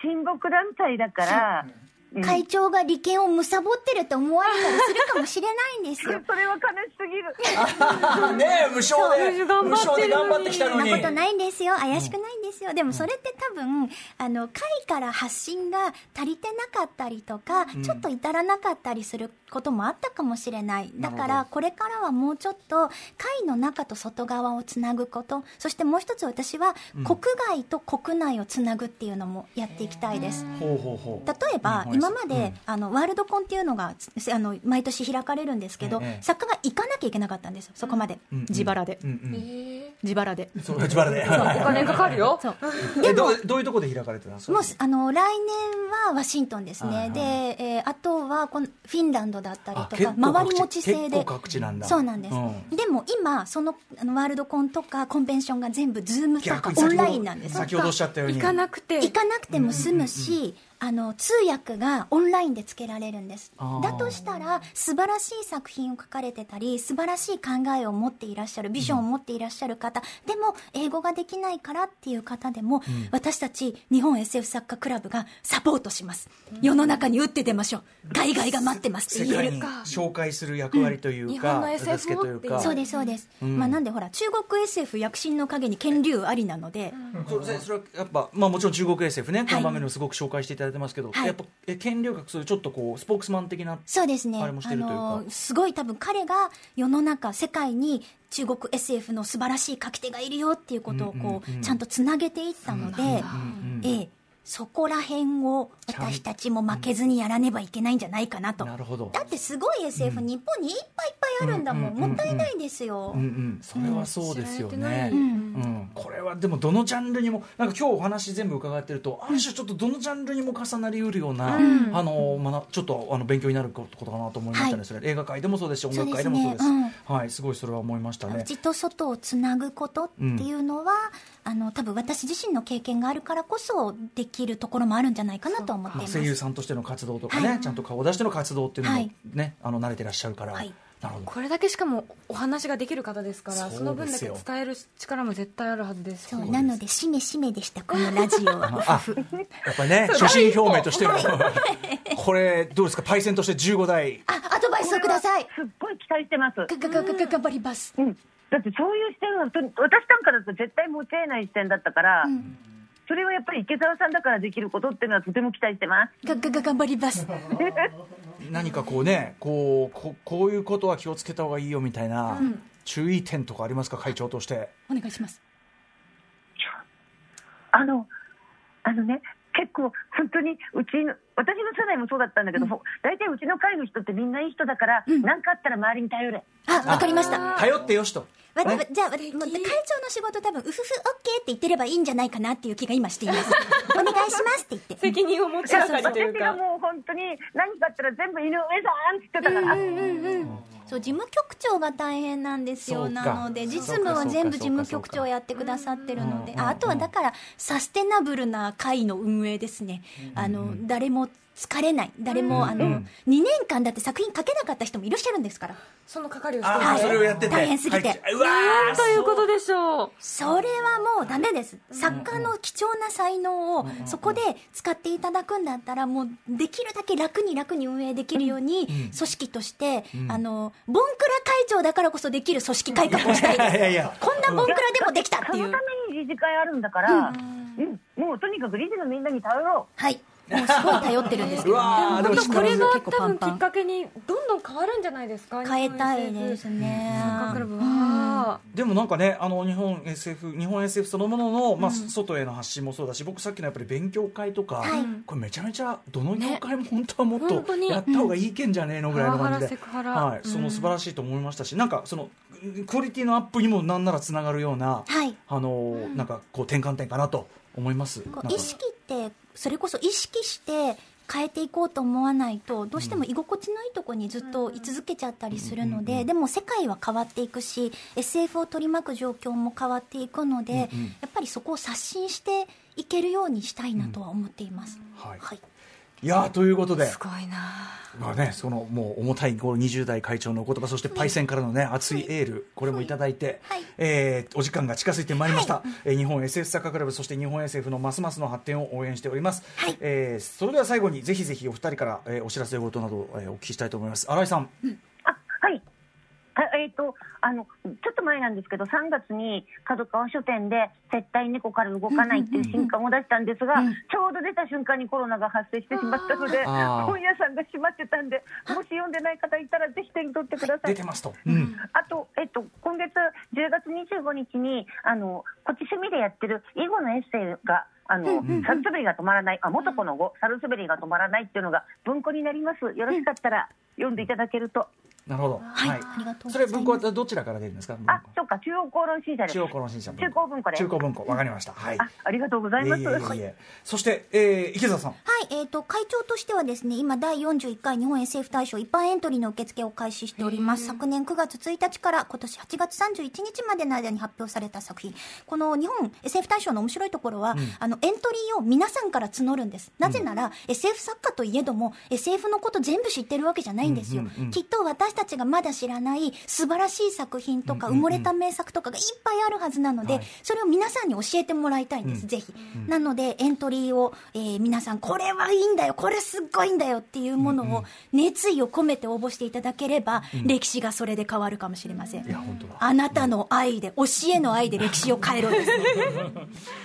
親睦団体だから、う。ん会長が利権を貪ってると思われたりするかもしれないんですよ。それは悲しすぎる。ねえ無償で無償で頑張ってきたそんのに。なことないんですよ。怪しくないんですよ、でもそれって多分あの会から発信が足りてなかったりとか、ちょっと至らなかったりすることもあったかもしれない。だからこれからはもうちょっと会の中と外側をつなぐこと。そしてもう一つ私は国外と国内をつなぐっていうのもやっていきたいです、ほうほうほう。例えばうん今まで、あのワールドコンっていうのがつあの毎年開かれるんですけど、ええ作家が行かなきゃいけなかったんですよそこまで、うん自腹で。うんうん。自腹で。そう自腹で。お金かかるよ。そ うえどうどういうところで開かれてたんですか？もうあの来年はワシントンですね、はいはい。で、えーあとはこのフィンランドだったりとか構各地回り持ち制で。結構各地なんだ。そうなんです、うん。でも今そのあのワールドコンとかコンベンションが全部ズームとかオンラインなんです先ほどおっしゃったように。行かなくて。行かなくても済むし、あの通訳がオンラインでつけられるんです。だとしたら素晴らしい作品を書かれてたり素晴らしい考えを持っていらっしゃるビジョンを持っていらっしゃる方、でも英語ができないからっていう方でも、私たち日本 SF 作家クラブがサポートします、世の中に打って出ましょう。海外が待ってます。って言える世界に紹介する役割という日か、本の SF 助けというか。そうですそうです、まあなん。でほら中国 SF 躍進の陰に権竜ありなので、それそれはやっぱ、まあ、もちろん。中国 SF ね、この番組でもすごく紹介していただいてますけど、はい。やっぱえ権力学そういうちょっとこうスポークスマン的なそうですね。あれもしてるというか。のすごい多分彼が世の中世界に中国 SF の素晴らしい書き手がいるよっていうことをこう、ちゃんとつなげていったので、ええそこら辺を私たちも負けずにやらねばいけないんじゃないかなと。なるほど。だってすごい SF、日本にいっぱいいっぱいあるんだもん、うんうんうんうんもったいないですよ。うんうん、それはそうですよね、ううん。んこれはでもどのジャンルにもなんか今日お話全部伺ってるとある種ちょっとどのジャンルにも重なりうるような、あのまなちょっとあの勉強になることかなと思いましたね、はい。それ映画界でもそうですし音楽界でもそうです。そうですね。はい。すごいそれは思いましたね。内と外をつなぐことっていうのは、あの多分私自身の経験があるからこそできるところもあるんじゃないかなと思っています。声優さんとしての活動とかね、はい。ちゃんと顔を出しての活動っていうのもはい。ね、あの慣れてらっしゃるから、はい。なるほど。これだけしかもお話ができる方ですからその分だけ伝える力も絶対あるはずですしそう。なのでしめしめでしたこのラジオ。は。あやっぱりね 初心表明としても。これどうですか？パイセンとして15代あアドバイスをください。すっごい期待してます。頑張ります。うん、だってそういう視点はと私なんかだと絶対持ち得ない視点だったから、それはやっぱり池澤さんだからできることっていうのはとても期待してます。ががが頑張ります。何かこうねこうここういうことは気をつけた方がいいよみたいな、注意点とかありますか？会長としてお願いします。あの、あのね、結構本当にうちの、私の世代もそうだったんだけど、ほ大体うちの会の人ってみんないい人だから、何かあったら周りに頼れ。あわかりました。頼ってよしとわね。じゃあ、わもう会長の仕事多分、うふふ、オッケーって言ってればいいんじゃないかなっていう気が今しています。お願いしますって言って。責任を持ち上がりという私がかもう本当に何かあったら全部井上さんって言ってたから、そう事務局長が大変なんですよ。なので実務は全部事務局長やってくださってるのでああとはだからサステナブルな会の運営ですね。あの誰も疲れない。誰もあの2年間だって作品書けなかった人もいらっしゃるんですから。その係をしてああるそれをやってて。大変すぎて。はい。うわーということでしょう。それはもうダメです。作家の貴重な才能をそこで使っていただくんだったらもうできるだけ楽に楽に運営できるように組織としてあのボンクラ会長だからこそできる組織改革をしたいです。いやいやこんなボンクラでもできたっていう。そのた。めに理事会あるんだから、うん。もうとにかく理事のみんなに頼ろう。はい。もうすごい頼ってるんですけうど、わーでも本当これが多分きっ。かけにどんどん変わるんじゃないですか？変えたいですね。サッカークラブは。でもなんかねあの日本 SF 日本 SF そのものの、まあ外への発信もそうだし僕さっきのやっぱり勉強会とか、はい。これめちゃめちゃどの業界も本当はもっとやった方がいいけんじゃねえのぐらいの感じで、はい、その素晴らしいと思いましたし、なんかそのクオリティのアップにもなんならつながるような、はい。あのなんかこう転換点かなと思います。意識って、それこそ意識して変えていこうと思わないと、どうしても居心地のいいとこにずっと居続けちゃったりするので、でも世界は変わっていくし、SF を取り巻く状況も変わっていくので、やっぱりそこを刷新していけるようにしたいなとは思っています。はいはい。いやーということで。すごいな。まあね、そのもう重たいこう20代会長のお言葉そしてパイセンからのね熱いエールこれもいただいて、はい。えーお時間が近づいてまいりました、えー日本 SF サッカークラブそして日本 SF のますますの発展を応援しております、はい。えーそれでは最後にぜひぜひお二人から、えーお知らせ事などを、えーお聞きしたいと思います。新井さん、あはい。あえっ、とあのちょっと前なんですけど3月に角川書店で絶対猫から動かないっていう新刊を出したんですが、ちょうど出た瞬間にコロナが発生してしまったので本屋さんが閉まってたんでもし読んでない方いたらぜひ手に取ってください。出てますと、うんあと、えっと、今月10月25日に、あの、こっち趣味でやってる囲碁のエッセイが、あの、サルスベリが止まらない、あ、元子の語、サルスベリが止まらないっていうのが文庫になります。よろしかったら読んでいただけると。なるほど。はいありがとうごそざいますれ文庫はどちらから出るんですか？あ、そっか、中央公論新社です。中央公論新社。中高文庫で中高文庫、わかりました。はい。あ、ありがとうございます。いえいえいえそして、えー、池澤さん。はい、えっ、と、会長としてはですね、今、第41回日本 SF 大賞一般エントリーの受付を開始しております。昨年9月1日から今年8月31日までの間に発表された作品。この日本 SF 大賞の面白いところは、あの、エントリーを皆さんから募るんです。なぜなら、SF 作家といえども、SF のこと全部知ってるわけじゃないんですよ。きっと私たちがまだ知らない素晴らしい作品とか、埋もれた名作とかがいっぱいあるはずなので、はい。それを皆さんに教えてもらいたいんです、ぜひ。なので、エントリーを、えー皆さん、これはいいんだよ、これすっごいんだよっていうものを、熱意を込めて応募していただければ、歴史がそれで変わるかもしれません。いや、本当だ。あなたの愛で、教えの愛で歴史を変えろですね。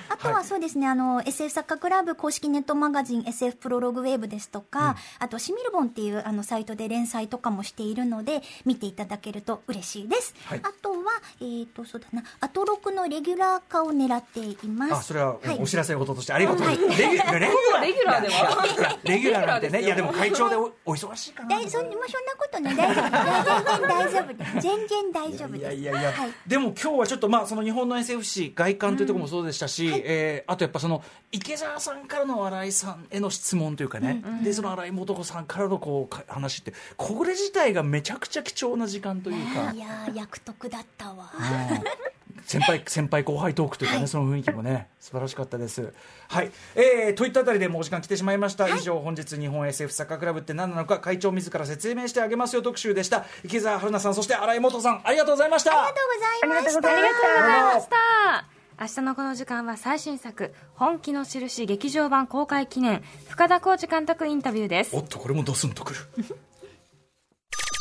あとはそうですね、あの、SF 作家クラブ公式ネットマガジン SF プロログウェブですとか、あと、シミルボンっていうあのサイトで連載とかもしているので、見ていただけると嬉しいです。はい。あとは、えっ、と、そうだな、アトロクのレギュラー化を狙っています。あ、それははい。お知らせ事としてありがとうございます。レギュラー、レギュラー、レギュラーでは。レギュラーなんてね、いやでも会長でおお忙しいかな。大そんもうそんなことない大丈夫。大丈夫です。全然大丈夫です。いやいやいや、はい。でも今日はちょっとまあその日本の SFC 外観というところもそうでしたし、えーあとやっぱその池澤さんからの新井さんへの質問というかね、でその新井素子さんからのこうか話ってこれ自体がめちゃくちゃ貴重な時間というか。い。やー役得だったわ。うん。先輩先輩後輩トークというかね、その雰囲気もね素晴らしかったです。はい、えー、といったあたりでもうお時間来てしまいました、以上本日日本 SF サッカークラブって何なのか会長自ら説明してあげますよ特集でした。池澤春菜さんそして新井元さんありがとうございました。ありがとうございました。ありがとうございました。ありがとうございました。明日のこの時間は最新作「本気の印劇場版公開記念」深田浩二監督インタビューです。おっとこれもドスンとくる